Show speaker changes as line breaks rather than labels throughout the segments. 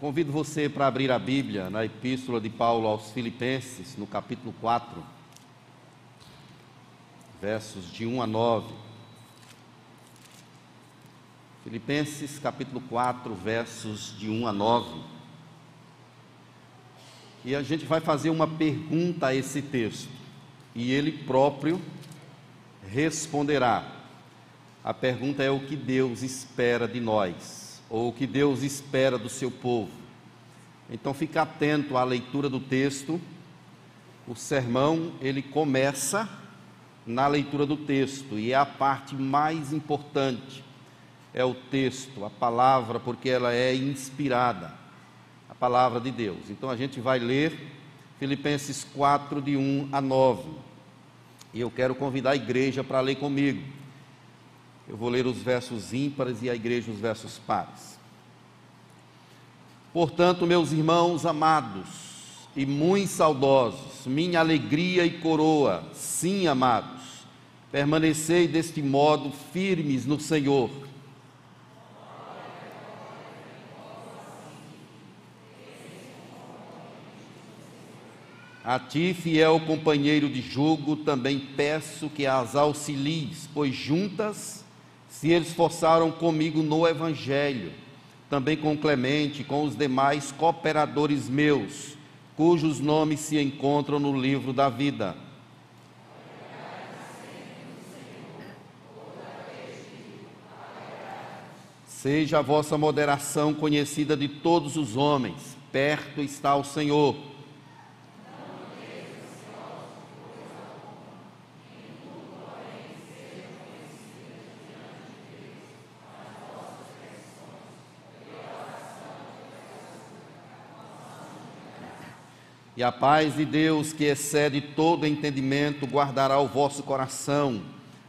Convido você para abrir a Bíblia na Epístola de Paulo aos Filipenses, no capítulo 4, versos de 1 a 9. Filipenses, capítulo 4, versos de 1 a 9. E a gente vai fazer uma pergunta a esse texto, e ele próprio responderá. A pergunta é o que Deus espera de nós ou o que Deus espera do seu povo. Então fique atento à leitura do texto. O sermão, ele começa na leitura do texto e é a parte mais importante. É o texto, a palavra, porque ela é inspirada, a palavra de Deus. Então a gente vai ler Filipenses 4 de 1 a 9. E eu quero convidar a igreja para ler comigo. Eu vou ler os versos ímpares e a igreja os versos pares. Portanto, meus irmãos amados e muito saudosos, minha alegria e coroa, sim, amados, permanecei deste modo firmes no Senhor. A ti, fiel companheiro de jugo, também peço que as auxilies, pois juntas se esforçaram comigo no Evangelho, também com Clemente, com os demais cooperadores meus, cujos nomes se encontram no livro da vida. Seja a vossa moderação conhecida de todos os homens, perto está o Senhor. E a paz de Deus, que excede todo entendimento, guardará o vosso coração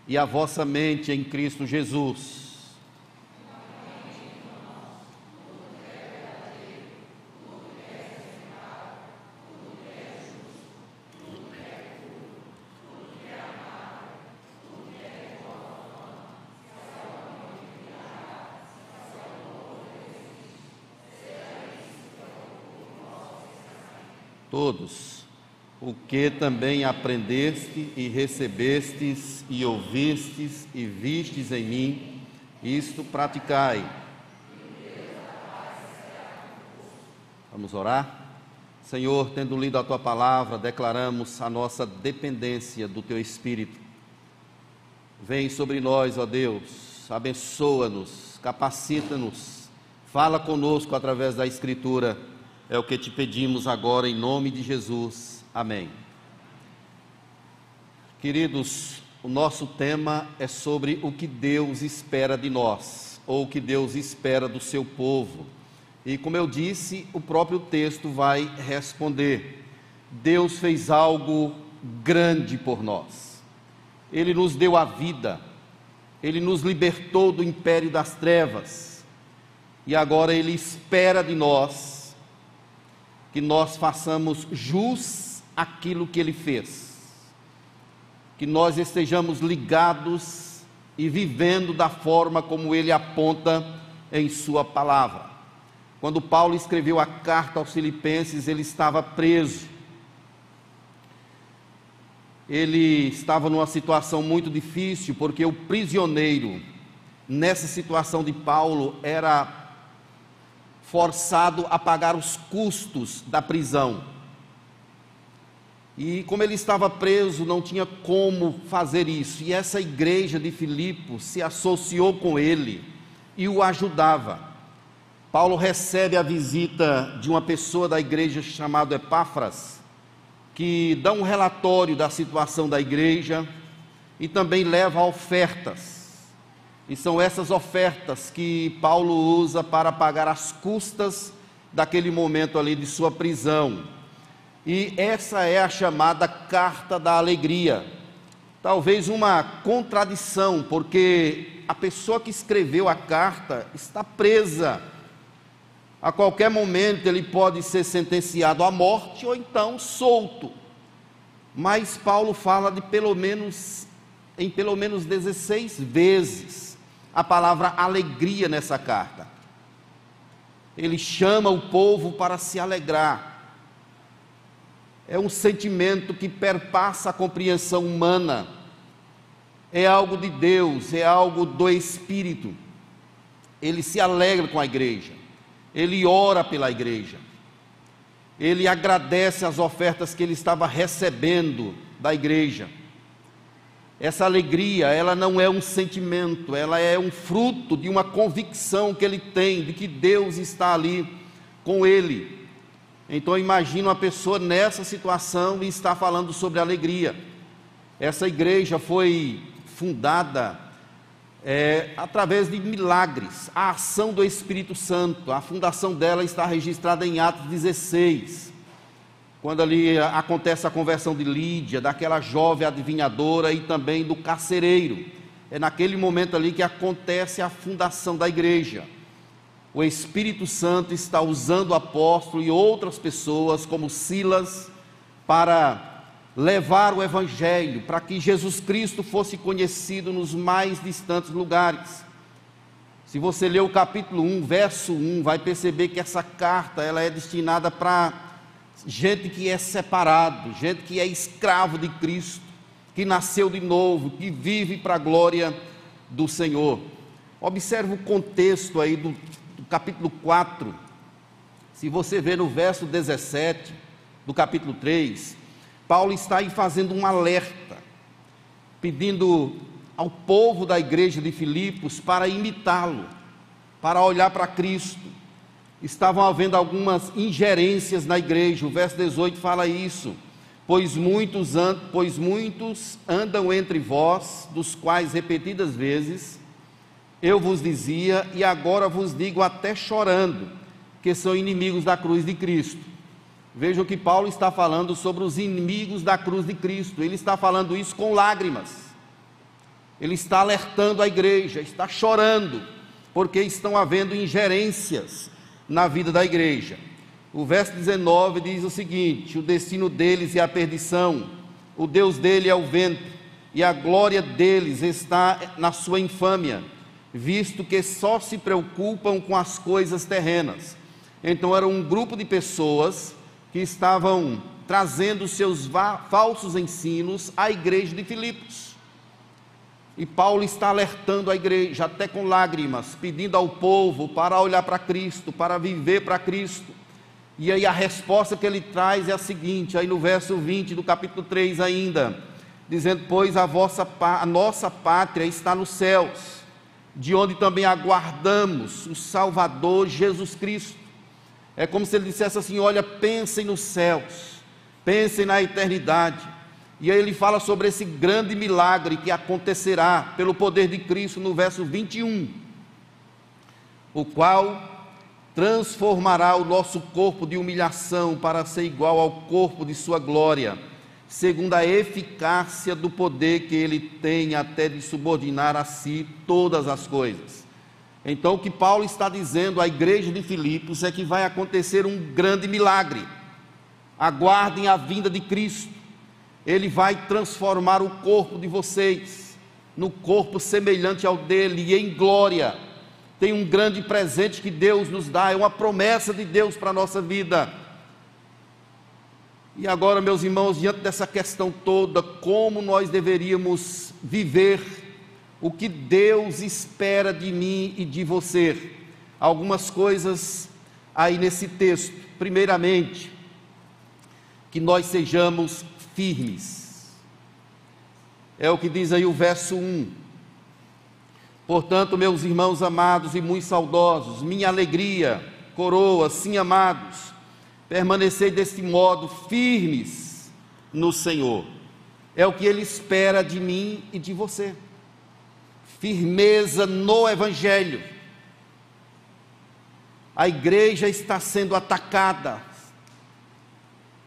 e a vossa mente em Cristo Jesus. todos, o que também aprendeste e recebestes e ouvistes e vistes em mim, isto praticai. Vamos orar? Senhor, tendo lido a tua palavra, declaramos a nossa dependência do teu Espírito. Vem sobre nós, ó Deus, abençoa-nos, capacita-nos, fala conosco através da Escritura é o que te pedimos agora em nome de Jesus. Amém. Queridos, o nosso tema é sobre o que Deus espera de nós, ou o que Deus espera do seu povo. E como eu disse, o próprio texto vai responder. Deus fez algo grande por nós. Ele nos deu a vida. Ele nos libertou do império das trevas. E agora ele espera de nós que nós façamos jus aquilo que ele fez, que nós estejamos ligados e vivendo da forma como ele aponta em Sua palavra. Quando Paulo escreveu a carta aos Filipenses, ele estava preso. Ele estava numa situação muito difícil, porque o prisioneiro, nessa situação de Paulo, era forçado a pagar os custos da prisão. E como ele estava preso, não tinha como fazer isso. E essa igreja de Filipos se associou com ele e o ajudava. Paulo recebe a visita de uma pessoa da igreja chamada Epáfras, que dá um relatório da situação da igreja e também leva ofertas. E são essas ofertas que Paulo usa para pagar as custas daquele momento ali de sua prisão. E essa é a chamada carta da alegria. Talvez uma contradição, porque a pessoa que escreveu a carta está presa. A qualquer momento ele pode ser sentenciado à morte ou então solto. Mas Paulo fala de pelo menos em pelo menos 16 vezes a palavra alegria nessa carta. ele chama o povo para se alegrar. É um sentimento que perpassa a compreensão humana, é algo de Deus, é algo do Espírito. Ele se alegra com a igreja, ele ora pela igreja, ele agradece as ofertas que ele estava recebendo da igreja. Essa alegria, ela não é um sentimento, ela é um fruto de uma convicção que ele tem de que Deus está ali com ele. Então imagina uma pessoa nessa situação e está falando sobre alegria. Essa igreja foi fundada é, através de milagres, a ação do Espírito Santo. A fundação dela está registrada em Atos 16 quando ali acontece a conversão de Lídia, daquela jovem adivinhadora e também do carcereiro. É naquele momento ali que acontece a fundação da igreja. O Espírito Santo está usando o apóstolo e outras pessoas, como Silas, para levar o Evangelho, para que Jesus Cristo fosse conhecido nos mais distantes lugares. Se você ler o capítulo 1, verso 1, vai perceber que essa carta ela é destinada para gente que é separado, gente que é escravo de Cristo, que nasceu de novo, que vive para a glória do Senhor. Observe o contexto aí do, capítulo 4. Se você ver no verso 17 do capítulo 3, Paulo está aí fazendo um alerta, pedindo ao povo da igreja de Filipos para imitá-lo, para olhar para Cristo estavam havendo algumas ingerências na igreja. O verso 18 fala isso. Pois muitos, pois muitos andam entre vós, dos quais repetidas vezes eu vos dizia, e agora vos digo até chorando, que são inimigos da cruz de Cristo. Vejam que Paulo está falando sobre os inimigos da cruz de Cristo. Ele está falando isso com lágrimas. Ele está alertando a igreja, está chorando, porque estão havendo ingerências na vida da igreja. O verso 19 diz o seguinte: O destino deles é a perdição, o Deus dele é o vento, e a glória deles está na sua infâmia, visto que só se preocupam com as coisas terrenas. Então era um grupo de pessoas que estavam trazendo seus falsos ensinos à igreja de Filipos. E Paulo está alertando a igreja, até com lágrimas, pedindo ao povo para olhar para Cristo, para viver para Cristo. E aí a resposta que ele traz é a seguinte, aí no verso 20 do capítulo 3 ainda, dizendo: "Pois a vossa a nossa pátria está nos céus, de onde também aguardamos o Salvador Jesus Cristo". É como se ele dissesse assim: "Olha, pensem nos céus, pensem na eternidade. E aí ele fala sobre esse grande milagre que acontecerá pelo poder de Cristo no verso 21, o qual transformará o nosso corpo de humilhação para ser igual ao corpo de sua glória, segundo a eficácia do poder que ele tem até de subordinar a si todas as coisas. Então, o que Paulo está dizendo à igreja de Filipos é que vai acontecer um grande milagre. Aguardem a vinda de Cristo ele vai transformar o corpo de vocês no corpo semelhante ao dele e em glória. Tem um grande presente que Deus nos dá, é uma promessa de Deus para a nossa vida. E agora, meus irmãos, diante dessa questão toda, como nós deveríamos viver o que Deus espera de mim e de você? Algumas coisas aí nesse texto. Primeiramente, que nós sejamos firmes. É o que diz aí o verso 1. Portanto, meus irmãos amados e muito saudosos, minha alegria, coroa, sim amados, permanecei deste modo firmes no Senhor. É o que Ele espera de mim e de você. Firmeza no Evangelho. A igreja está sendo atacada,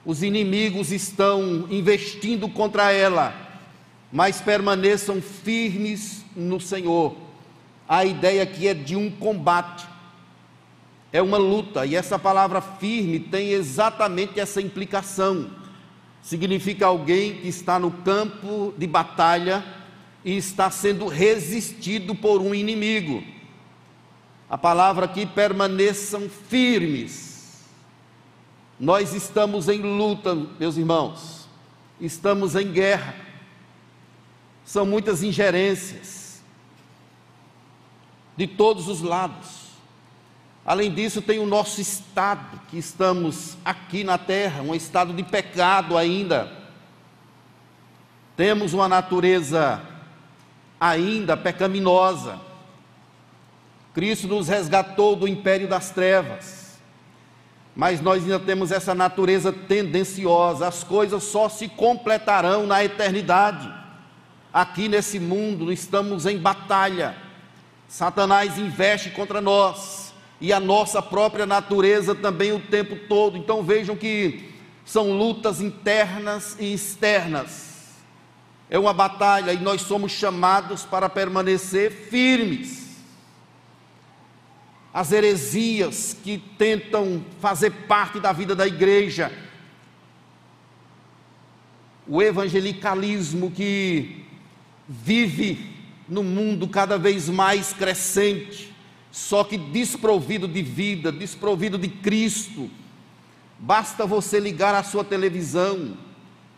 os inimigos estão investindo contra ela, mas permaneçam firmes no Senhor. A ideia aqui é de um combate, é uma luta, e essa palavra firme tem exatamente essa implicação. Significa alguém que está no campo de batalha e está sendo resistido por um inimigo. A palavra aqui permaneçam firmes. Nós estamos em luta, meus irmãos. Estamos em guerra. São muitas ingerências de todos os lados. Além disso, tem o nosso estado, que estamos aqui na terra, um estado de pecado ainda. Temos uma natureza ainda pecaminosa. Cristo nos resgatou do império das trevas, mas nós ainda temos essa natureza tendenciosa, as coisas só se completarão na eternidade. Aqui nesse mundo estamos em batalha, Satanás investe contra nós, e a nossa própria natureza também o tempo todo. Então vejam que são lutas internas e externas. É uma batalha e nós somos chamados para permanecer firmes. As heresias que tentam fazer parte da vida da igreja, o evangelicalismo que vive no mundo cada vez mais crescente, só que desprovido de vida, desprovido de Cristo. Basta você ligar a sua televisão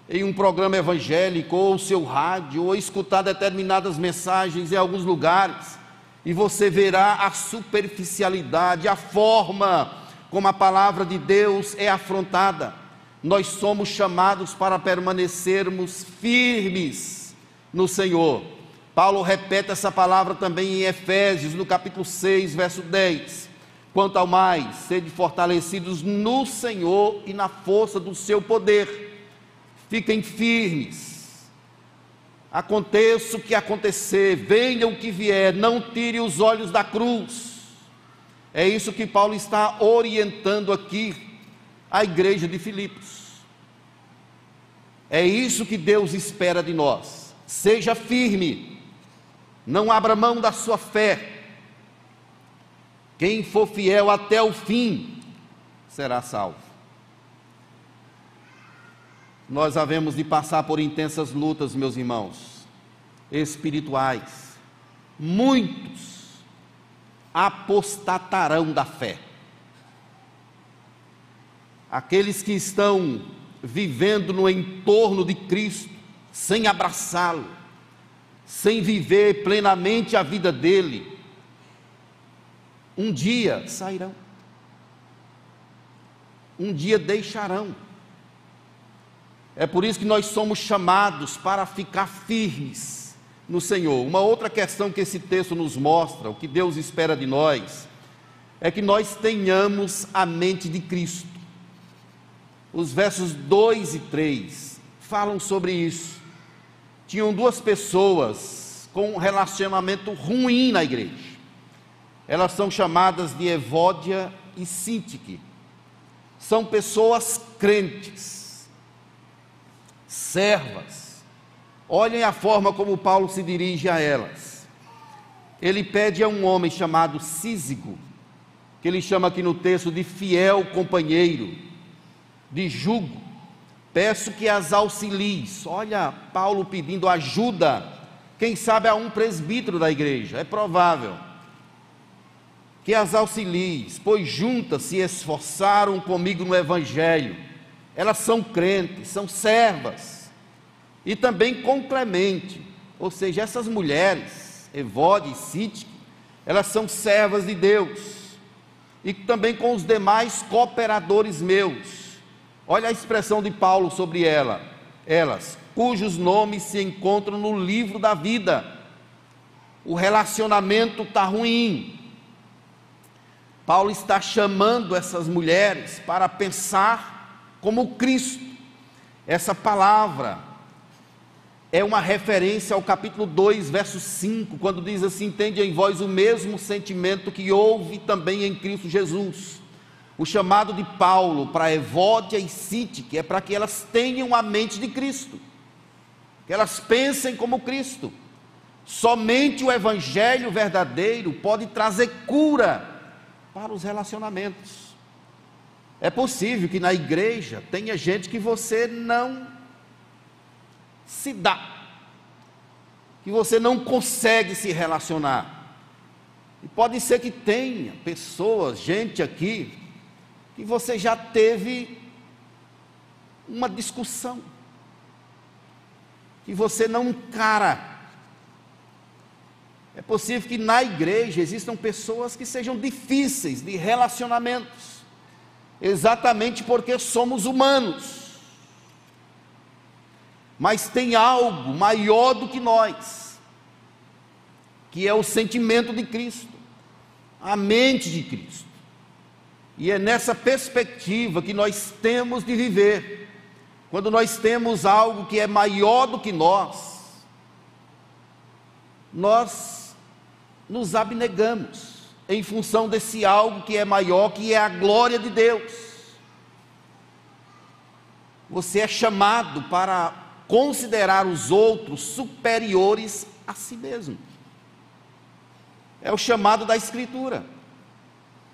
em um programa evangélico, ou o seu rádio, ou escutar determinadas mensagens em alguns lugares, e você verá a superficialidade, a forma como a palavra de Deus é afrontada. Nós somos chamados para permanecermos firmes no Senhor Paulo repete essa palavra também em Efésios, no capítulo 6, verso 10. Quanto ao mais, sede fortalecidos no Senhor e na força do seu poder. Fiquem firmes. Aconteça o que acontecer, venha o que vier, não tire os olhos da cruz. É isso que Paulo está orientando aqui a igreja de Filipos. É isso que Deus espera de nós. Seja firme não abra mão da sua fé. Quem for fiel até o fim será salvo. Nós havemos de passar por intensas lutas, meus irmãos, espirituais. Muitos apostatarão da fé. Aqueles que estão vivendo no entorno de Cristo, sem abraçá-lo, sem viver plenamente a vida dele, um dia sairão, um dia deixarão. É por isso que nós somos chamados para ficar firmes no Senhor. Uma outra questão que esse texto nos mostra, o que Deus espera de nós, é que nós tenhamos a mente de Cristo. Os versos 2 e 3 falam sobre isso tinham duas pessoas com um relacionamento ruim na igreja. Elas são chamadas de Evódia e Sintique. São pessoas crentes, servas. Olhem a forma como Paulo se dirige a elas. Ele pede a um homem chamado Císigo, que ele chama aqui no texto de fiel companheiro, de jugo, Peço que as auxilies. Olha, Paulo pedindo ajuda. Quem sabe a um presbítero da igreja, é provável. Que as auxilies, pois juntas se esforçaram comigo no evangelho. Elas são crentes, são servas. E também com Clemente. Ou seja, essas mulheres, Evode e Sítique, elas são servas de Deus. E também com os demais cooperadores meus Olha a expressão de Paulo sobre ela, elas, cujos nomes se encontram no livro da vida. O relacionamento está ruim. Paulo está chamando essas mulheres para pensar como Cristo. Essa palavra é uma referência ao capítulo 2, verso 5, quando diz assim: Tende em vós o mesmo sentimento que houve também em Cristo Jesus o chamado de Paulo para Evódia e que é para que elas tenham a mente de Cristo, que elas pensem como Cristo. Somente o Evangelho verdadeiro pode trazer cura para os relacionamentos. É possível que na igreja tenha gente que você não se dá, que você não consegue se relacionar. E pode ser que tenha pessoas, gente aqui, que você já teve uma discussão, que você não encara. É possível que na igreja existam pessoas que sejam difíceis de relacionamentos, exatamente porque somos humanos. Mas tem algo maior do que nós, que é o sentimento de Cristo, a mente de Cristo. E é nessa perspectiva que nós temos de viver. Quando nós temos algo que é maior do que nós, nós nos abnegamos em função desse algo que é maior, que é a glória de Deus. Você é chamado para considerar os outros superiores a si mesmo. É o chamado da Escritura.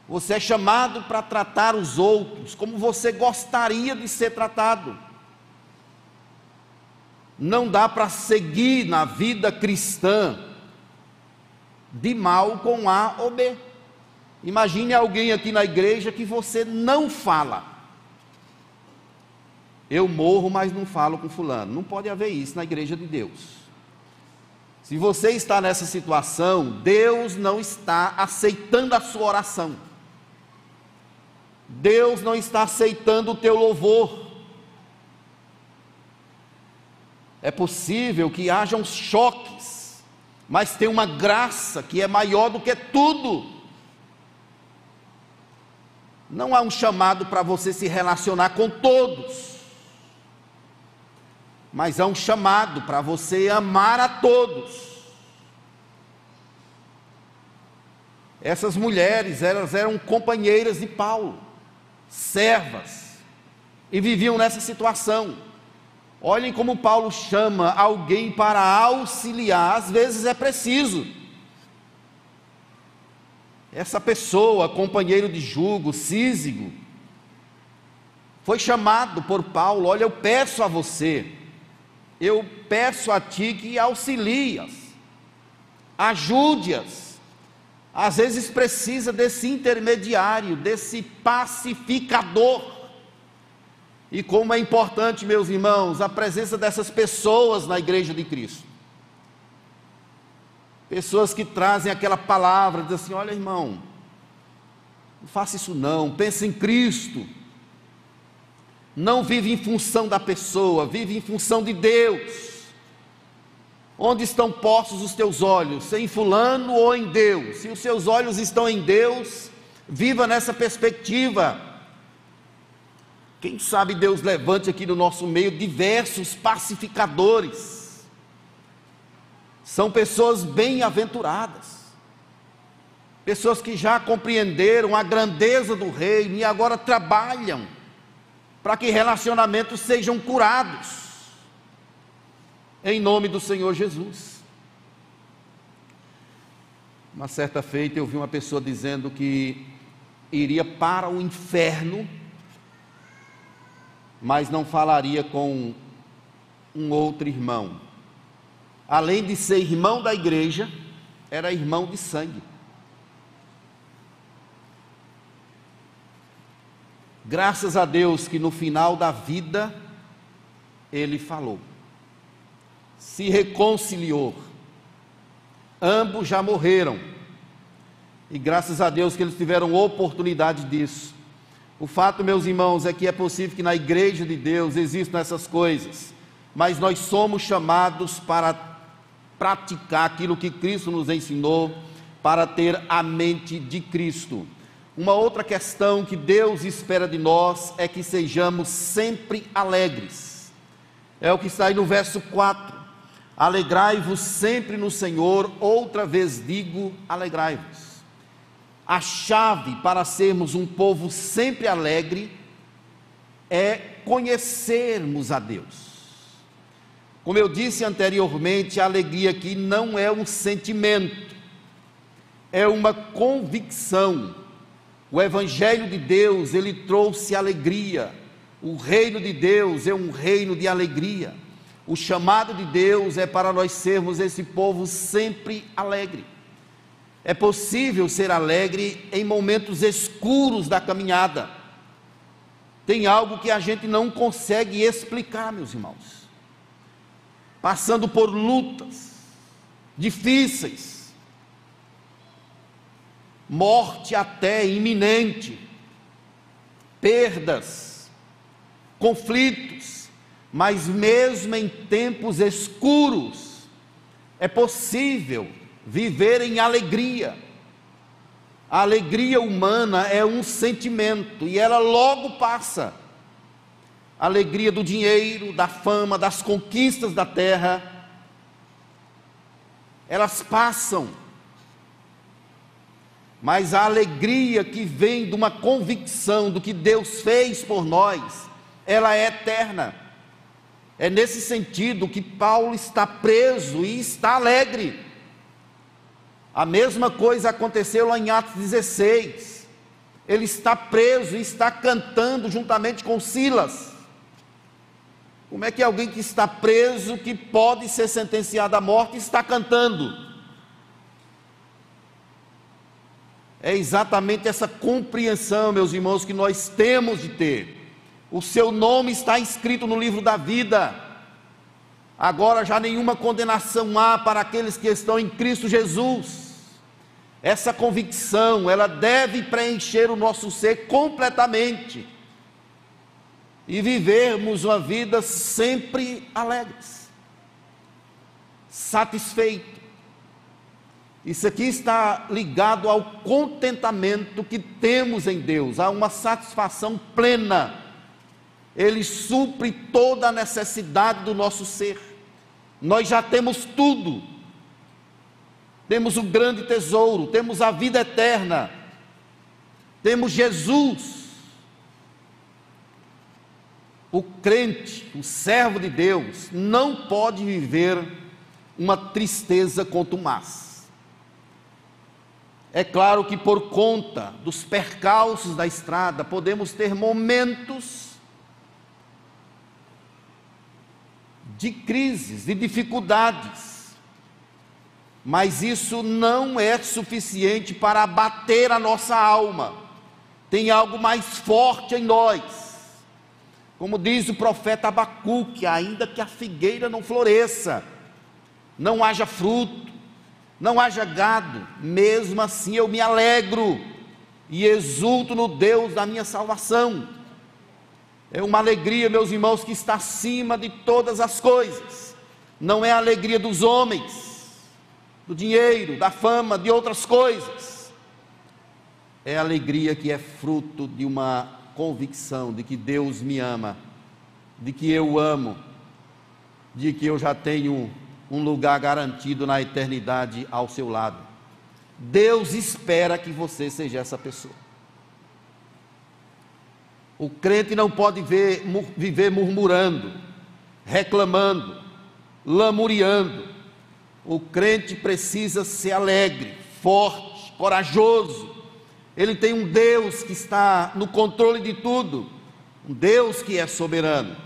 Você é chamado para tratar os outros como você gostaria de ser tratado. Não dá para seguir na vida cristã de mal com A ou B. Imagine alguém aqui na igreja que você não fala. Eu morro, mas não falo com fulano. Não pode haver isso na igreja de Deus. Se você está nessa situação, Deus não está aceitando a sua oração. Deus não está aceitando o teu louvor. É possível que hajam choques, mas tem uma graça que é maior do que tudo. Não há um chamado para você se relacionar com todos, mas há um chamado para você amar a todos. Essas mulheres, elas eram companheiras de Paulo servas, e viviam nessa situação. Olhem como Paulo chama alguém para auxiliar, às vezes é preciso. Essa pessoa, companheiro de jugo, Císigo, foi chamado por Paulo: Olha, eu peço a você, eu peço a ti que auxilias, ajude-as às vezes precisa desse intermediário, desse pacificador. E como é importante, meus irmãos, a presença dessas pessoas na igreja de Cristo. Pessoas que trazem aquela palavra, dizem assim: olha, irmão, não faça isso não, pense em Cristo. Não vive em função da pessoa, vive em função de Deus. Onde estão postos os teus olhos? Em Fulano ou em Deus? Se os seus olhos estão em Deus, viva nessa perspectiva. Quem sabe Deus levante aqui no nosso meio diversos pacificadores. São pessoas bem-aventuradas, pessoas que já compreenderam a grandeza do reino e agora trabalham para que relacionamentos sejam curados em nome do Senhor Jesus. Uma certa feita eu vi uma pessoa dizendo que iria para o inferno, mas não falaria com um outro irmão. Além de ser irmão da igreja, era irmão de sangue. Graças a Deus que no final da vida ele falou se reconciliou. Ambos já morreram. E graças a Deus que eles tiveram oportunidade disso. O fato, meus irmãos, é que é possível que na igreja de Deus existam essas coisas, mas nós somos chamados para praticar aquilo que Cristo nos ensinou, para ter a mente de Cristo. Uma outra questão que Deus espera de nós é que sejamos sempre alegres. É o que está aí no verso 4. Alegrai-vos sempre no Senhor, outra vez digo, alegrai-vos. A chave para sermos um povo sempre alegre é conhecermos a Deus. Como eu disse anteriormente, a alegria aqui não é um sentimento, é uma convicção. O Evangelho de Deus, ele trouxe alegria. O reino de Deus é um reino de alegria. O chamado de Deus é para nós sermos esse povo sempre alegre. É possível ser alegre em momentos escuros da caminhada. Tem algo que a gente não consegue explicar, meus irmãos. Passando por lutas difíceis, morte até iminente, perdas, conflitos, mas mesmo em tempos escuros, é possível viver em alegria. A alegria humana é um sentimento e ela logo passa. A alegria do dinheiro, da fama, das conquistas da terra, elas passam. Mas a alegria que vem de uma convicção do que Deus fez por nós, ela é eterna. É nesse sentido que Paulo está preso e está alegre. A mesma coisa aconteceu lá em Atos 16. Ele está preso e está cantando juntamente com Silas. Como é que alguém que está preso, que pode ser sentenciado à morte, está cantando? É exatamente essa compreensão, meus irmãos, que nós temos de ter. O seu nome está escrito no livro da vida. Agora já nenhuma condenação há para aqueles que estão em Cristo Jesus. Essa convicção, ela deve preencher o nosso ser completamente e vivermos uma vida sempre alegres, satisfeito. Isso aqui está ligado ao contentamento que temos em Deus, a uma satisfação plena. Ele supre toda a necessidade do nosso ser. Nós já temos tudo temos o grande tesouro, temos a vida eterna, temos Jesus. O crente, o servo de Deus, não pode viver uma tristeza contumaz. É claro que por conta dos percalços da estrada, podemos ter momentos de crises, de dificuldades, mas isso não é suficiente para abater a nossa alma. Tem algo mais forte em nós. Como diz o profeta Abacuque, ainda que a figueira não floresça, não haja fruto, não haja gado, mesmo assim eu me alegro e exulto no Deus da minha salvação. É uma alegria, meus irmãos, que está acima de todas as coisas. Não é a alegria dos homens, do dinheiro, da fama, de outras coisas. É alegria que é fruto de uma convicção de que Deus me ama, de que eu amo, de que eu já tenho um lugar garantido na eternidade ao seu lado. Deus espera que você seja essa pessoa. O crente não pode ver, viver murmurando, reclamando, lamuriando, o crente precisa ser alegre, forte, corajoso. Ele tem um Deus que está no controle de tudo, um Deus que é soberano.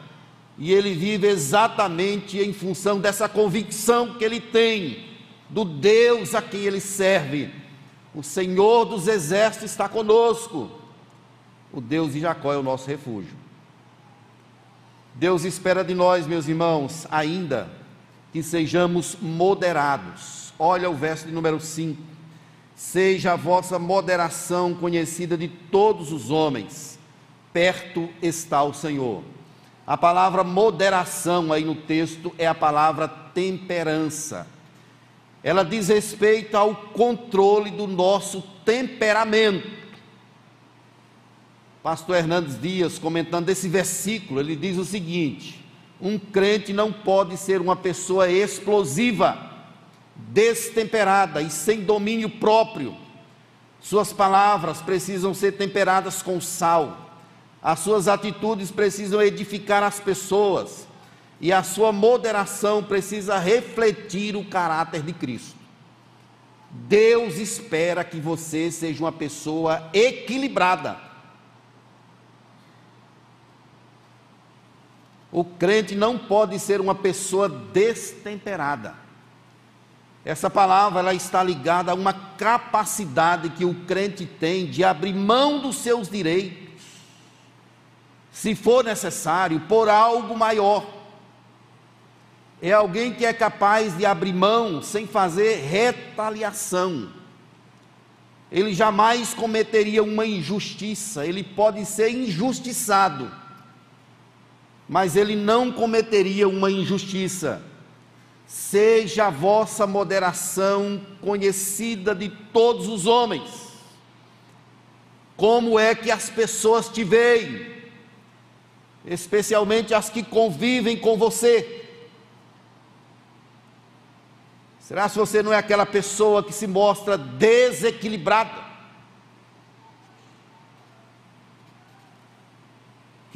E ele vive exatamente em função dessa convicção que ele tem do Deus a quem ele serve. O Senhor dos exércitos está conosco. O Deus de Jacó é o nosso refúgio. Deus espera de nós, meus irmãos, ainda que sejamos moderados. Olha o verso de número 5. Seja a vossa moderação conhecida de todos os homens, perto está o Senhor. A palavra moderação aí no texto é a palavra temperança. Ela diz respeito ao controle do nosso temperamento. Pastor Hernandes Dias, comentando esse versículo, ele diz o seguinte: um crente não pode ser uma pessoa explosiva, destemperada e sem domínio próprio. Suas palavras precisam ser temperadas com sal. As suas atitudes precisam edificar as pessoas. E a sua moderação precisa refletir o caráter de Cristo. Deus espera que você seja uma pessoa equilibrada O crente não pode ser uma pessoa destemperada. Essa palavra ela está ligada a uma capacidade que o crente tem de abrir mão dos seus direitos, se for necessário, por algo maior. É alguém que é capaz de abrir mão sem fazer retaliação. Ele jamais cometeria uma injustiça, ele pode ser injustiçado, mas ele não cometeria uma injustiça Seja a vossa moderação conhecida de todos os homens. Como é que as pessoas te veem, especialmente as que convivem com você? Será se você não é aquela pessoa que se mostra desequilibrada?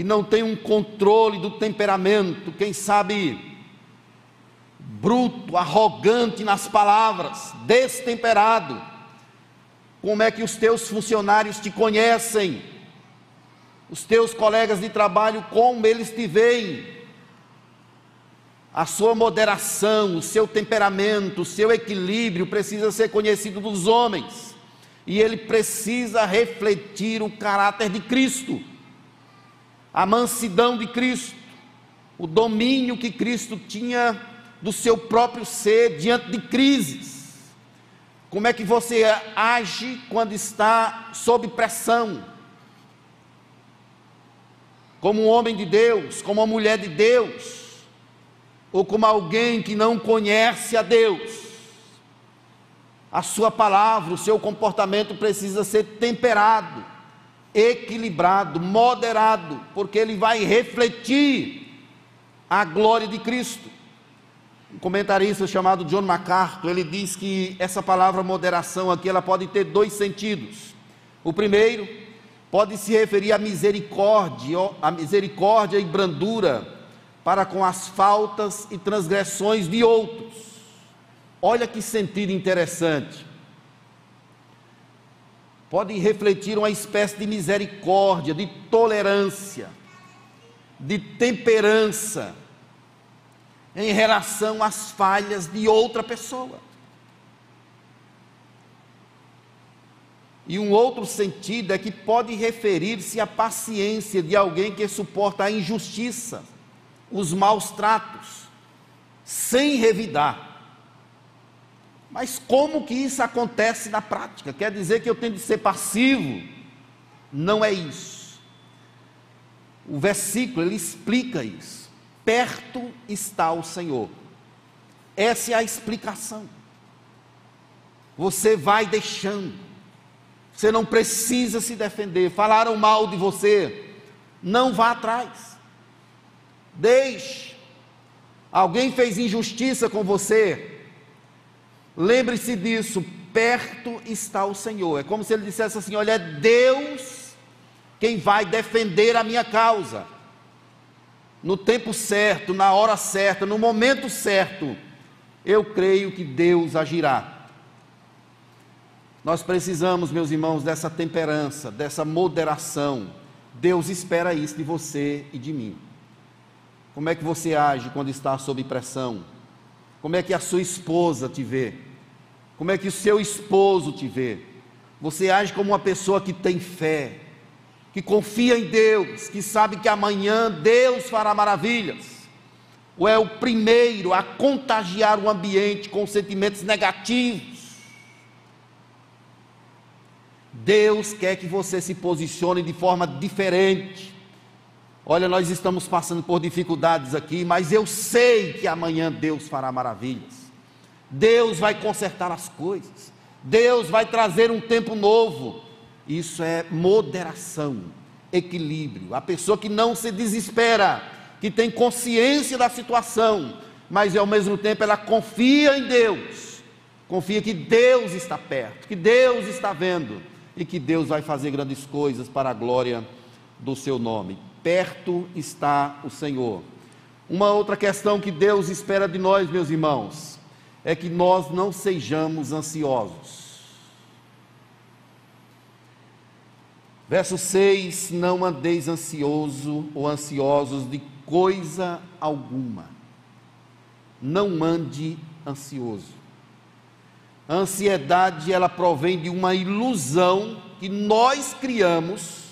Que não tem um controle do temperamento, quem sabe bruto, arrogante nas palavras, destemperado. Como é que os teus funcionários te conhecem? Os teus colegas de trabalho, como eles te veem? A sua moderação, o seu temperamento, o seu equilíbrio precisa ser conhecido dos homens. E ele precisa refletir o caráter de Cristo, a mansidão de Cristo, o domínio que Cristo tinha do seu próprio ser diante de crises. Como é que você age quando está sob pressão? Como um homem de Deus, como uma mulher de Deus, ou como alguém que não conhece a Deus. A sua palavra, o seu comportamento precisa ser temperado, equilibrado, moderado, porque ele vai refletir a glória de Cristo um comentarista chamado John MacArthur, ele diz que essa palavra moderação aqui, ela pode ter dois sentidos. O primeiro pode se referir à misericórdia, à misericórdia e brandura para com as faltas e transgressões de outros. Olha que sentido interessante. Pode refletir uma espécie de misericórdia, de tolerância, de temperança, em relação às falhas de outra pessoa. E um outro sentido é que pode referir-se à paciência de alguém que suporta a injustiça, os maus tratos, sem revidar. Mas como que isso acontece na prática? Quer dizer que eu tenho de ser passivo? Não é isso. O versículo ele explica isso perto está o Senhor. Essa é a explicação. Você vai deixando. Você não precisa se defender. Falaram mal de você. Não vá atrás. Deixe. Alguém fez injustiça com você. Lembre-se disso. Perto está o Senhor. É como se ele dissesse assim: Olha, é Deus quem vai defender a minha causa no tempo certo, na hora certa, no momento certo, eu creio que Deus agirá. Nós precisamos, meus irmãos, dessa temperança, dessa moderação. Deus espera isso de você e de mim. Como é que você age quando está sob pressão? Como é que a sua esposa te vê? Como é que o seu esposo te vê? Você age como uma pessoa que tem fé, que confia em Deus, que sabe que amanhã Deus fará maravilhas, ou é o primeiro a contagiar o ambiente com sentimentos negativos. Deus quer que você se posicione de forma diferente. Olha, nós estamos passando por dificuldades aqui, mas eu sei que amanhã Deus fará maravilhas. Deus vai consertar as coisas. Deus vai trazer um tempo novo. Isso é moderação, equilíbrio. A pessoa que não se desespera, que tem consciência da situação, mas ao mesmo tempo ela confia em Deus, confia que Deus está perto, que Deus está vendo e que Deus vai fazer grandes coisas para a glória do seu nome. Perto está o Senhor. Uma outra questão que Deus espera de nós, meus irmãos, é que nós não sejamos ansiosos. Verso 6: Não andeis ansioso ou ansiosos de coisa alguma. Não ande ansioso. A ansiedade, ela provém de uma ilusão que nós criamos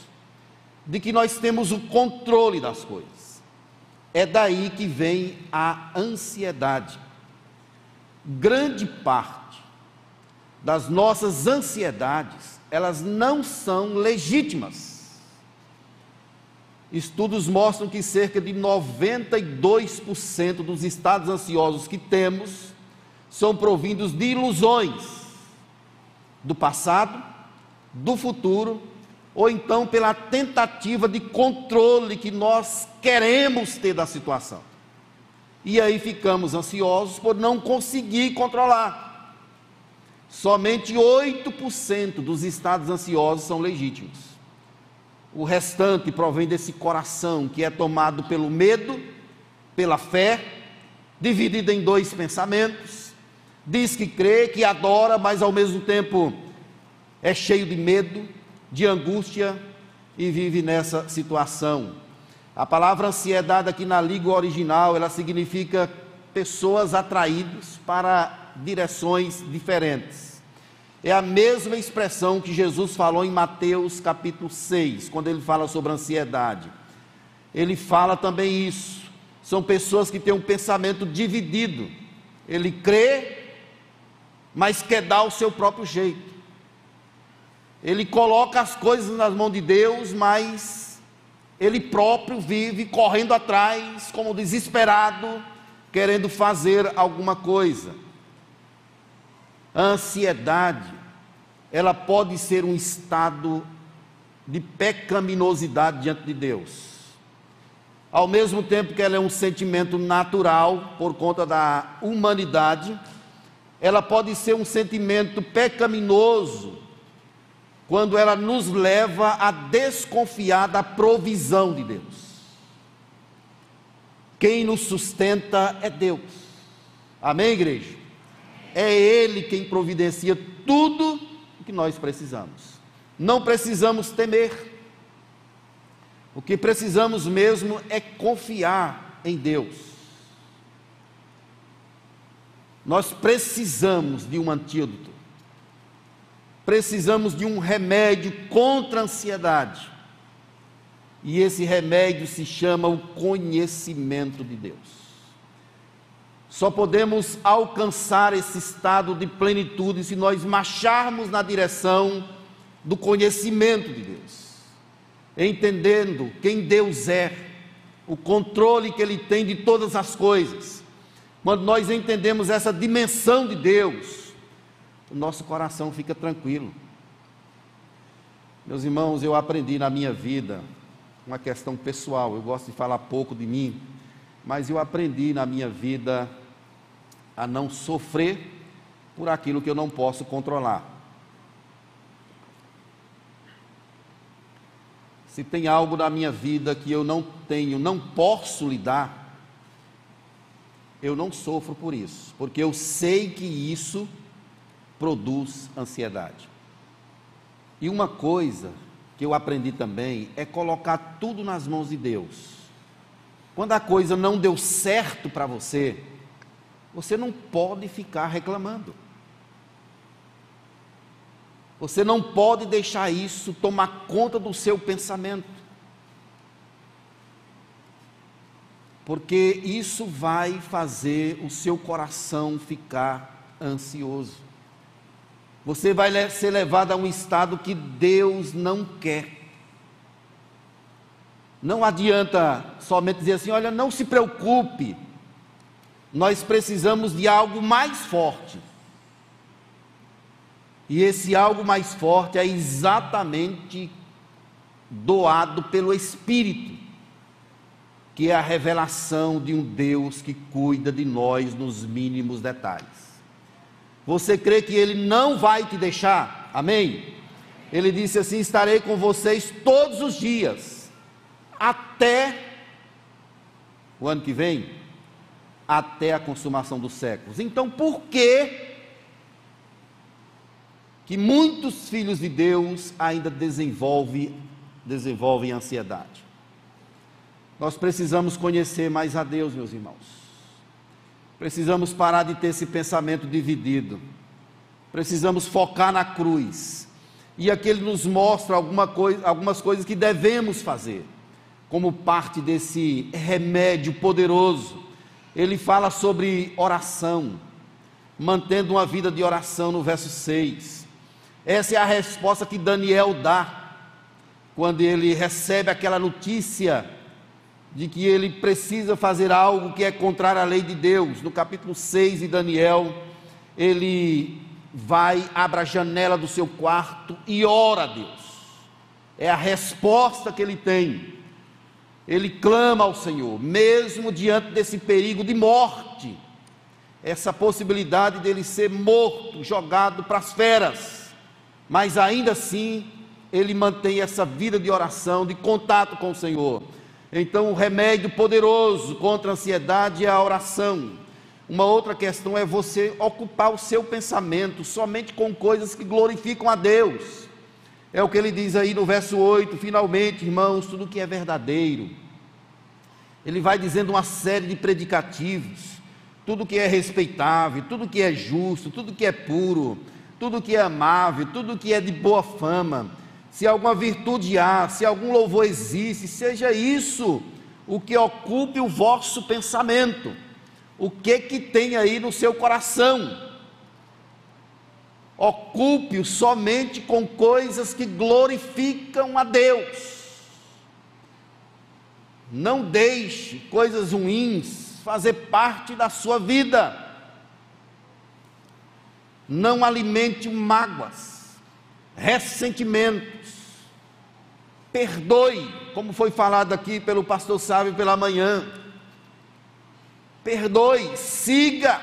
de que nós temos o controle das coisas. É daí que vem a ansiedade. Grande parte das nossas ansiedades, elas não são legítimas. Estudos mostram que cerca de 92% dos estados ansiosos que temos são provindos de ilusões do passado, do futuro, ou então pela tentativa de controle que nós queremos ter da situação. E aí ficamos ansiosos por não conseguir controlar. Somente 8% dos estados ansiosos são legítimos. O restante provém desse coração que é tomado pelo medo, pela fé, dividido em dois pensamentos diz que crê, que adora, mas ao mesmo tempo é cheio de medo, de angústia e vive nessa situação. A palavra ansiedade aqui na língua original, ela significa pessoas atraídas para direções diferentes. É a mesma expressão que Jesus falou em Mateus capítulo 6, quando ele fala sobre ansiedade. Ele fala também isso. São pessoas que têm um pensamento dividido. Ele crê mas quer dar o seu próprio jeito. Ele coloca as coisas nas mãos de Deus, mas ele próprio vive correndo atrás, como desesperado, querendo fazer alguma coisa. A ansiedade, ela pode ser um estado de pecaminosidade diante de Deus. Ao mesmo tempo que ela é um sentimento natural por conta da humanidade, ela pode ser um sentimento pecaminoso quando ela nos leva a desconfiar da provisão de Deus. Quem nos sustenta é Deus. Amém, igreja? É Ele quem providencia tudo o que nós precisamos. Não precisamos temer. O que precisamos mesmo é confiar em Deus. Nós precisamos de um antídoto. Precisamos de um remédio contra a ansiedade. E esse remédio se chama o conhecimento de Deus. Só podemos alcançar esse estado de plenitude se nós marcharmos na direção do conhecimento de Deus, entendendo quem Deus é, o controle que Ele tem de todas as coisas quando nós entendemos essa dimensão de Deus, o nosso coração fica tranquilo. Meus irmãos, eu aprendi na minha vida uma questão pessoal, eu gosto de falar pouco de mim, mas eu aprendi na minha vida a não sofrer por aquilo que eu não posso controlar. Se tem algo na minha vida que eu não tenho, não posso lidar, eu não sofro por isso, porque eu sei que isso produz ansiedade. E uma coisa que eu aprendi também é colocar tudo nas mãos de Deus. Quando a coisa não deu certo para você, você não pode ficar reclamando. Você não pode deixar isso tomar conta do seu pensamento. porque isso vai fazer o seu coração ficar ansioso. Você vai ser levado a um estado que Deus não quer. Não adianta somente dizer assim: olha, não se preocupe, nós precisamos de algo mais forte. E esse algo mais forte é exatamente doado pelo Espírito que é a revelação de um Deus que cuida de nós nos mínimos detalhes. Você crê que Ele não vai te deixar? Amém? Ele disse assim: Estarei com vocês todos os dias, até o ano que vem, até a consumação dos séculos. Então, por que que muitos filhos de Deus ainda desenvolvem, desenvolvem ansiedade? Nós precisamos conhecer mais a Deus, meus irmãos. Precisamos parar de ter esse pensamento dividido. Precisamos focar na cruz. E aqui ele nos mostra alguma coisa, algumas coisas que devemos fazer, como parte desse remédio poderoso. Ele fala sobre oração, mantendo uma vida de oração no verso 6. Essa é a resposta que Daniel dá quando ele recebe aquela notícia de que ele precisa fazer algo que é contrário à lei de Deus. No capítulo 6 de Daniel, ele vai, abre a janela do seu quarto e ora a Deus. É a resposta que ele tem. Ele clama ao Senhor, mesmo diante desse perigo de morte, essa possibilidade dele ser morto, jogado para as feras, mas ainda assim ele mantém essa vida de oração, de contato com o Senhor. Então, o remédio poderoso contra a ansiedade é a oração. Uma outra questão é você ocupar o seu pensamento somente com coisas que glorificam a Deus. É o que ele diz aí no verso 8: finalmente, irmãos, tudo que é verdadeiro. Ele vai dizendo uma série de predicativos, tudo que é respeitável, tudo que é justo, tudo que é puro, tudo que é amável, tudo que é de boa fama se alguma virtude há, se algum louvor existe, seja isso o que ocupe o vosso pensamento. O que que tem aí no seu coração? Ocupe-o somente com coisas que glorificam a Deus. Não deixe coisas ruins fazer parte da sua vida. Não alimente mágoas ressentimentos. Perdoe, como foi falado aqui pelo pastor Sávio pela manhã. Perdoe, siga,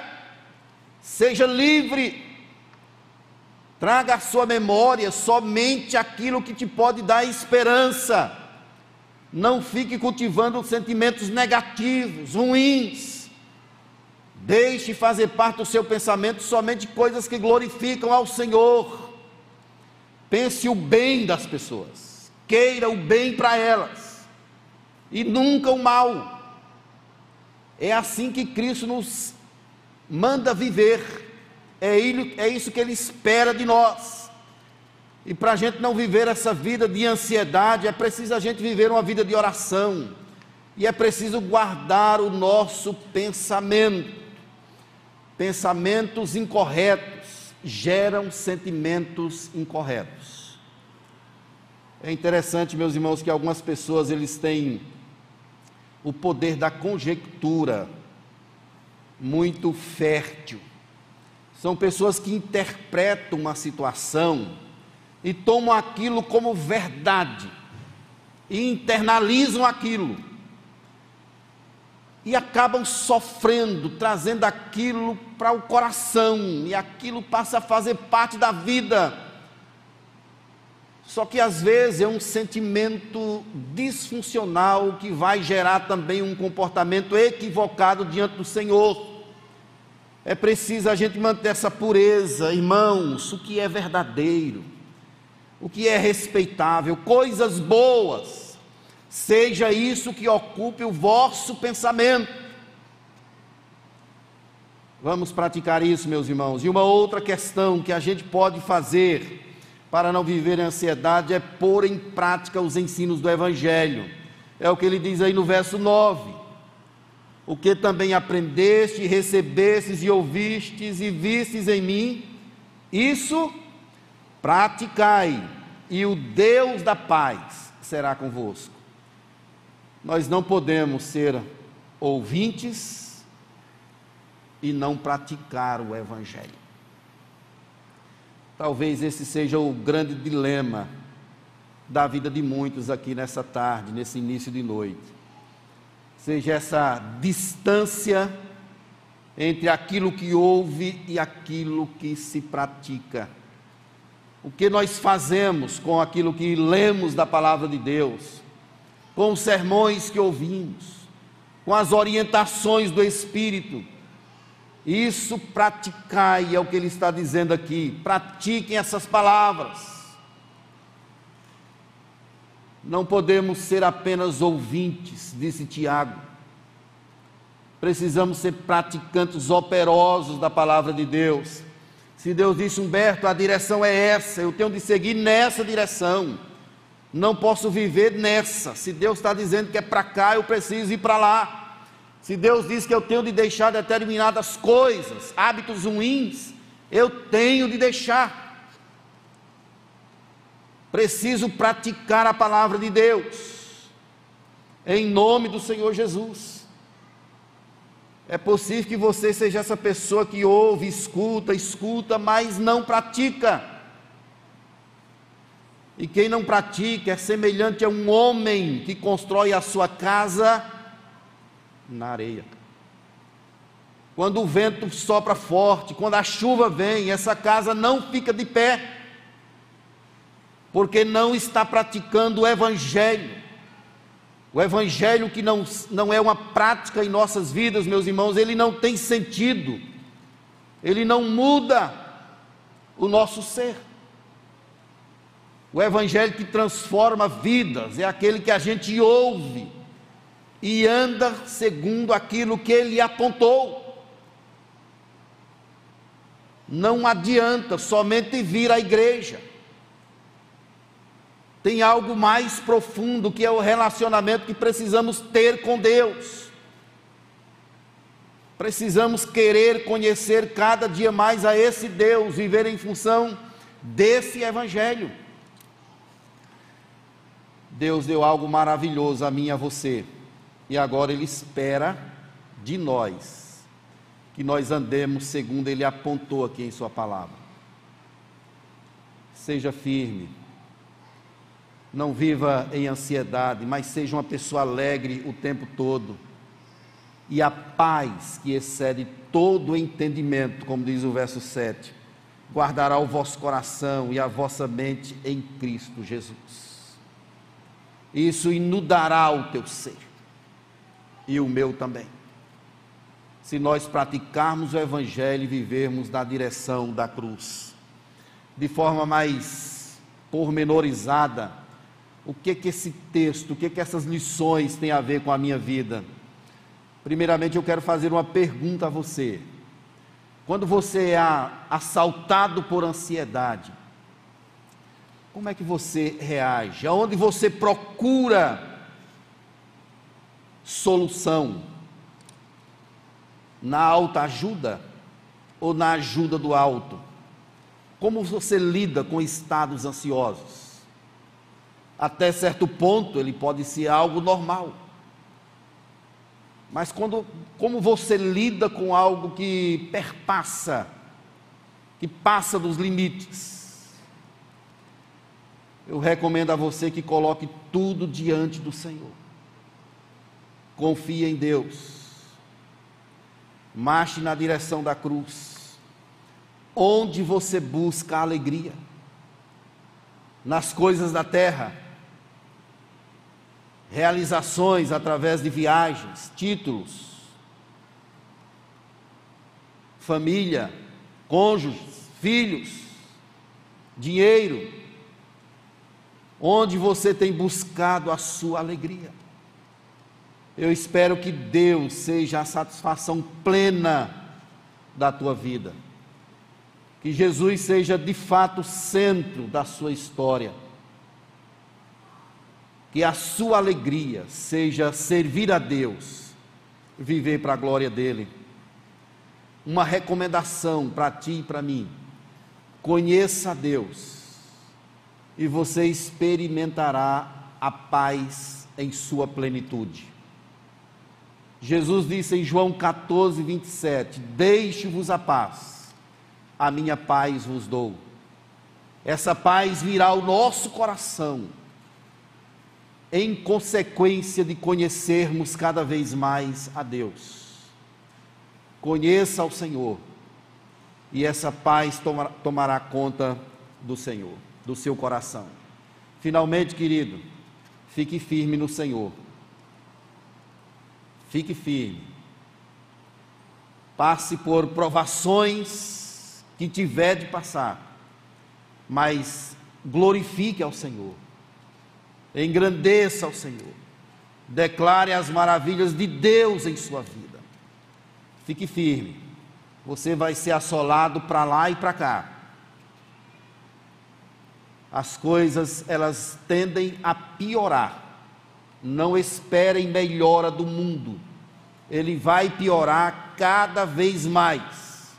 seja livre. Traga à sua memória somente aquilo que te pode dar esperança. Não fique cultivando sentimentos negativos, ruins. Deixe fazer parte do seu pensamento somente coisas que glorificam ao Senhor. Pense o bem das pessoas, queira o bem para elas e nunca o mal. É assim que Cristo nos manda viver, é, ele, é isso que Ele espera de nós. E para a gente não viver essa vida de ansiedade, é preciso a gente viver uma vida de oração, e é preciso guardar o nosso pensamento. Pensamentos incorretos geram sentimentos incorretos. É interessante, meus irmãos, que algumas pessoas eles têm o poder da conjectura muito fértil. São pessoas que interpretam uma situação e tomam aquilo como verdade e internalizam aquilo e acabam sofrendo, trazendo aquilo para o coração, e aquilo passa a fazer parte da vida. Só que às vezes é um sentimento disfuncional que vai gerar também um comportamento equivocado diante do Senhor. É preciso a gente manter essa pureza, irmãos, o que é verdadeiro, o que é respeitável, coisas boas seja isso que ocupe o vosso pensamento. Vamos praticar isso, meus irmãos. E uma outra questão que a gente pode fazer para não viver em ansiedade é pôr em prática os ensinos do Evangelho. É o que ele diz aí no verso 9. O que também aprendeste, recebestes e ouvistes e vistes em mim, isso praticai, e o Deus da paz será convosco. Nós não podemos ser ouvintes e não praticar o Evangelho. Talvez esse seja o grande dilema da vida de muitos aqui nessa tarde, nesse início de noite. Seja essa distância entre aquilo que ouve e aquilo que se pratica. O que nós fazemos com aquilo que lemos da palavra de Deus? Com os sermões que ouvimos, com as orientações do Espírito. Isso praticai, é o que ele está dizendo aqui. Pratiquem essas palavras. Não podemos ser apenas ouvintes, disse Tiago. Precisamos ser praticantes operosos da palavra de Deus. Se Deus disse, Humberto, a direção é essa, eu tenho de seguir nessa direção. Não posso viver nessa. Se Deus está dizendo que é para cá, eu preciso ir para lá. Se Deus diz que eu tenho de deixar determinadas coisas, hábitos ruins, eu tenho de deixar. Preciso praticar a palavra de Deus, em nome do Senhor Jesus. É possível que você seja essa pessoa que ouve, escuta, escuta, mas não pratica. E quem não pratica é semelhante a um homem que constrói a sua casa na areia. Quando o vento sopra forte, quando a chuva vem, essa casa não fica de pé porque não está praticando o Evangelho. O Evangelho que não, não é uma prática em nossas vidas, meus irmãos, ele não tem sentido, ele não muda o nosso ser. O Evangelho que transforma vidas é aquele que a gente ouve e anda segundo aquilo que ele apontou. Não adianta somente vir à igreja tem algo mais profundo que é o relacionamento que precisamos ter com Deus. Precisamos querer conhecer cada dia mais a esse Deus, viver em função desse Evangelho. Deus deu algo maravilhoso a mim e a você, e agora Ele espera de nós que nós andemos segundo Ele apontou aqui em Sua palavra. Seja firme não viva em ansiedade, mas seja uma pessoa alegre o tempo todo. E a paz que excede todo entendimento, como diz o verso 7, guardará o vosso coração e a vossa mente em Cristo Jesus. Isso inudará o teu ser e o meu também. Se nós praticarmos o Evangelho e vivermos na direção da cruz, de forma mais pormenorizada, o que que esse texto, o que que essas lições têm a ver com a minha vida? Primeiramente, eu quero fazer uma pergunta a você. Quando você é assaltado por ansiedade, como é que você reage? Aonde você procura solução? Na alta ajuda ou na ajuda do alto? Como você lida com estados ansiosos? até certo ponto ele pode ser algo normal. Mas quando, como você lida com algo que perpassa, que passa dos limites, eu recomendo a você que coloque tudo diante do Senhor. Confie em Deus. Marche na direção da cruz. Onde você busca a alegria? Nas coisas da terra realizações através de viagens, títulos, família, cônjuges, filhos, dinheiro, onde você tem buscado a sua alegria. Eu espero que Deus seja a satisfação plena da tua vida. Que Jesus seja de fato o centro da sua história que a sua alegria seja servir a Deus, viver para a glória dEle. Uma recomendação para ti e para mim: conheça a Deus, e você experimentará a paz em sua plenitude. Jesus disse em João 14, 27: Deixe-vos a paz, a minha paz vos dou. Essa paz virá ao nosso coração em consequência de conhecermos cada vez mais a Deus. Conheça o Senhor, e essa paz tomará, tomará conta do Senhor, do seu coração. Finalmente, querido, fique firme no Senhor. Fique firme. Passe por provações que tiver de passar, mas glorifique ao Senhor engrandeça ao Senhor, declare as maravilhas de Deus em sua vida. Fique firme, você vai ser assolado para lá e para cá. As coisas elas tendem a piorar. Não esperem melhora do mundo. Ele vai piorar cada vez mais.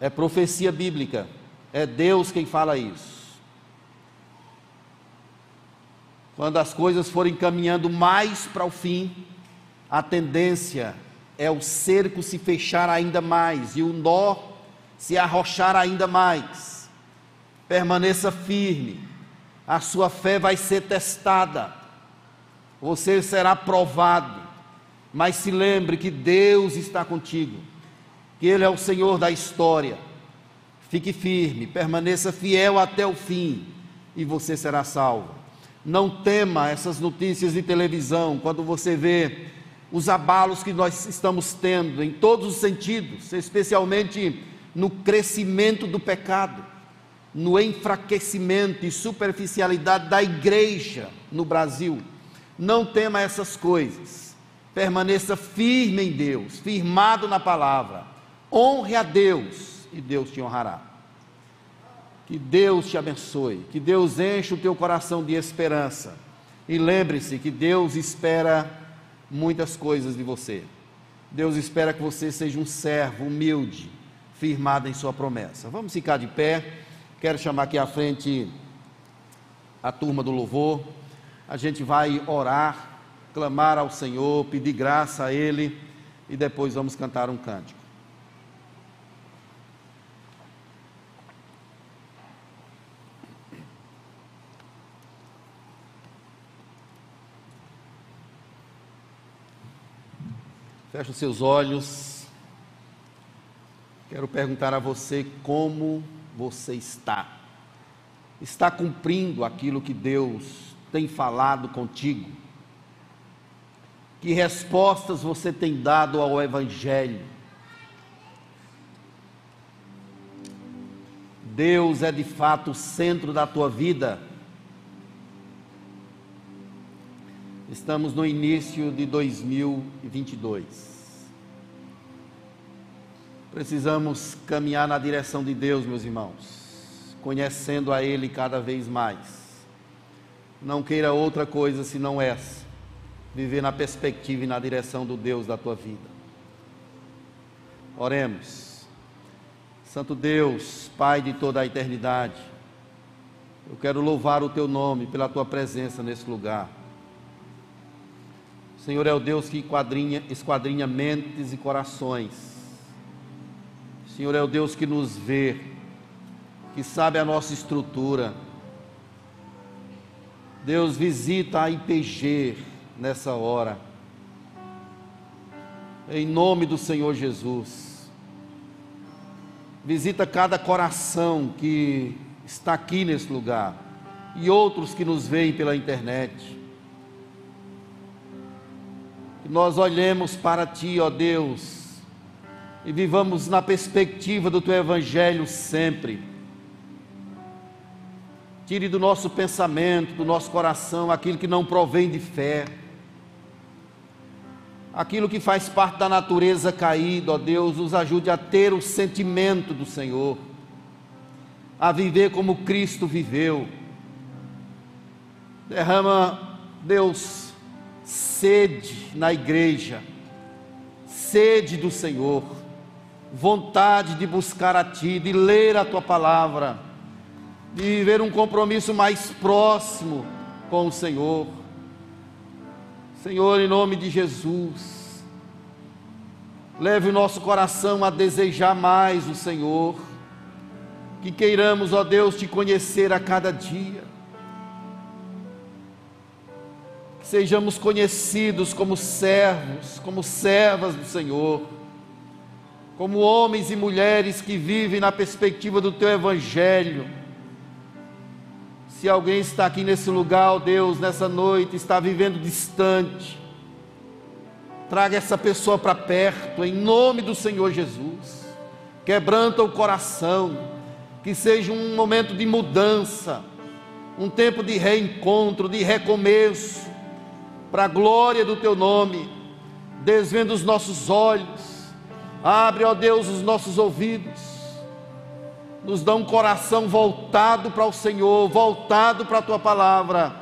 É profecia bíblica. É Deus quem fala isso. Quando as coisas forem caminhando mais para o fim, a tendência é o cerco se fechar ainda mais e o nó se arrochar ainda mais. Permaneça firme, a sua fé vai ser testada, você será provado, mas se lembre que Deus está contigo, que Ele é o Senhor da história. Fique firme, permaneça fiel até o fim e você será salvo. Não tema essas notícias de televisão quando você vê os abalos que nós estamos tendo em todos os sentidos, especialmente no crescimento do pecado, no enfraquecimento e superficialidade da igreja no Brasil. Não tema essas coisas. Permaneça firme em Deus, firmado na palavra. Honre a Deus e Deus te honrará. Que Deus te abençoe, que Deus enche o teu coração de esperança. E lembre-se que Deus espera muitas coisas de você. Deus espera que você seja um servo humilde, firmado em sua promessa. Vamos ficar de pé. Quero chamar aqui à frente a turma do louvor. A gente vai orar, clamar ao Senhor, pedir graça a Ele e depois vamos cantar um cântico. Feche os seus olhos. Quero perguntar a você como você está. Está cumprindo aquilo que Deus tem falado contigo? Que respostas você tem dado ao Evangelho? Deus é de fato o centro da tua vida? Estamos no início de 2022. Precisamos caminhar na direção de Deus, meus irmãos, conhecendo a Ele cada vez mais. Não queira outra coisa senão essa, viver na perspectiva e na direção do Deus da tua vida. Oremos. Santo Deus, Pai de toda a eternidade, eu quero louvar o teu nome pela tua presença nesse lugar. Senhor é o Deus que esquadrinha mentes e corações. Senhor é o Deus que nos vê, que sabe a nossa estrutura. Deus visita a IPG nessa hora. Em nome do Senhor Jesus. Visita cada coração que está aqui nesse lugar e outros que nos veem pela internet que nós olhemos para Ti, ó Deus, e vivamos na perspectiva do Teu Evangelho sempre. Tire do nosso pensamento, do nosso coração, aquilo que não provém de fé, aquilo que faz parte da natureza caída, ó Deus, nos ajude a ter o sentimento do Senhor, a viver como Cristo viveu. Derrama, Deus, sede na igreja, sede do Senhor, vontade de buscar a Ti, de ler a Tua palavra, de viver um compromisso mais próximo com o Senhor. Senhor, em nome de Jesus, leve o nosso coração a desejar mais o Senhor, que queiramos, ó Deus, te conhecer a cada dia. Sejamos conhecidos como servos, como servas do Senhor, como homens e mulheres que vivem na perspectiva do Teu Evangelho. Se alguém está aqui nesse lugar, ó Deus, nessa noite, está vivendo distante, traga essa pessoa para perto, em nome do Senhor Jesus. Quebranta o coração, que seja um momento de mudança, um tempo de reencontro, de recomeço, para a glória do teu nome, desvenda os nossos olhos, Abre, ó Deus, os nossos ouvidos, nos dá um coração voltado para o Senhor, voltado para a tua palavra.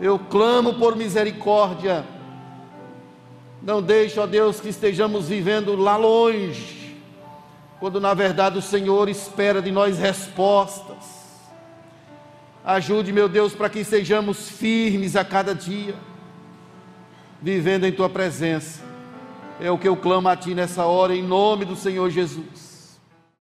Eu clamo por misericórdia. Não deixe, ó Deus, que estejamos vivendo lá longe, quando na verdade o Senhor espera de nós respostas. Ajude, meu Deus, para que sejamos firmes a cada dia, vivendo em tua presença. É o que eu clamo a ti nessa hora, em nome do Senhor Jesus.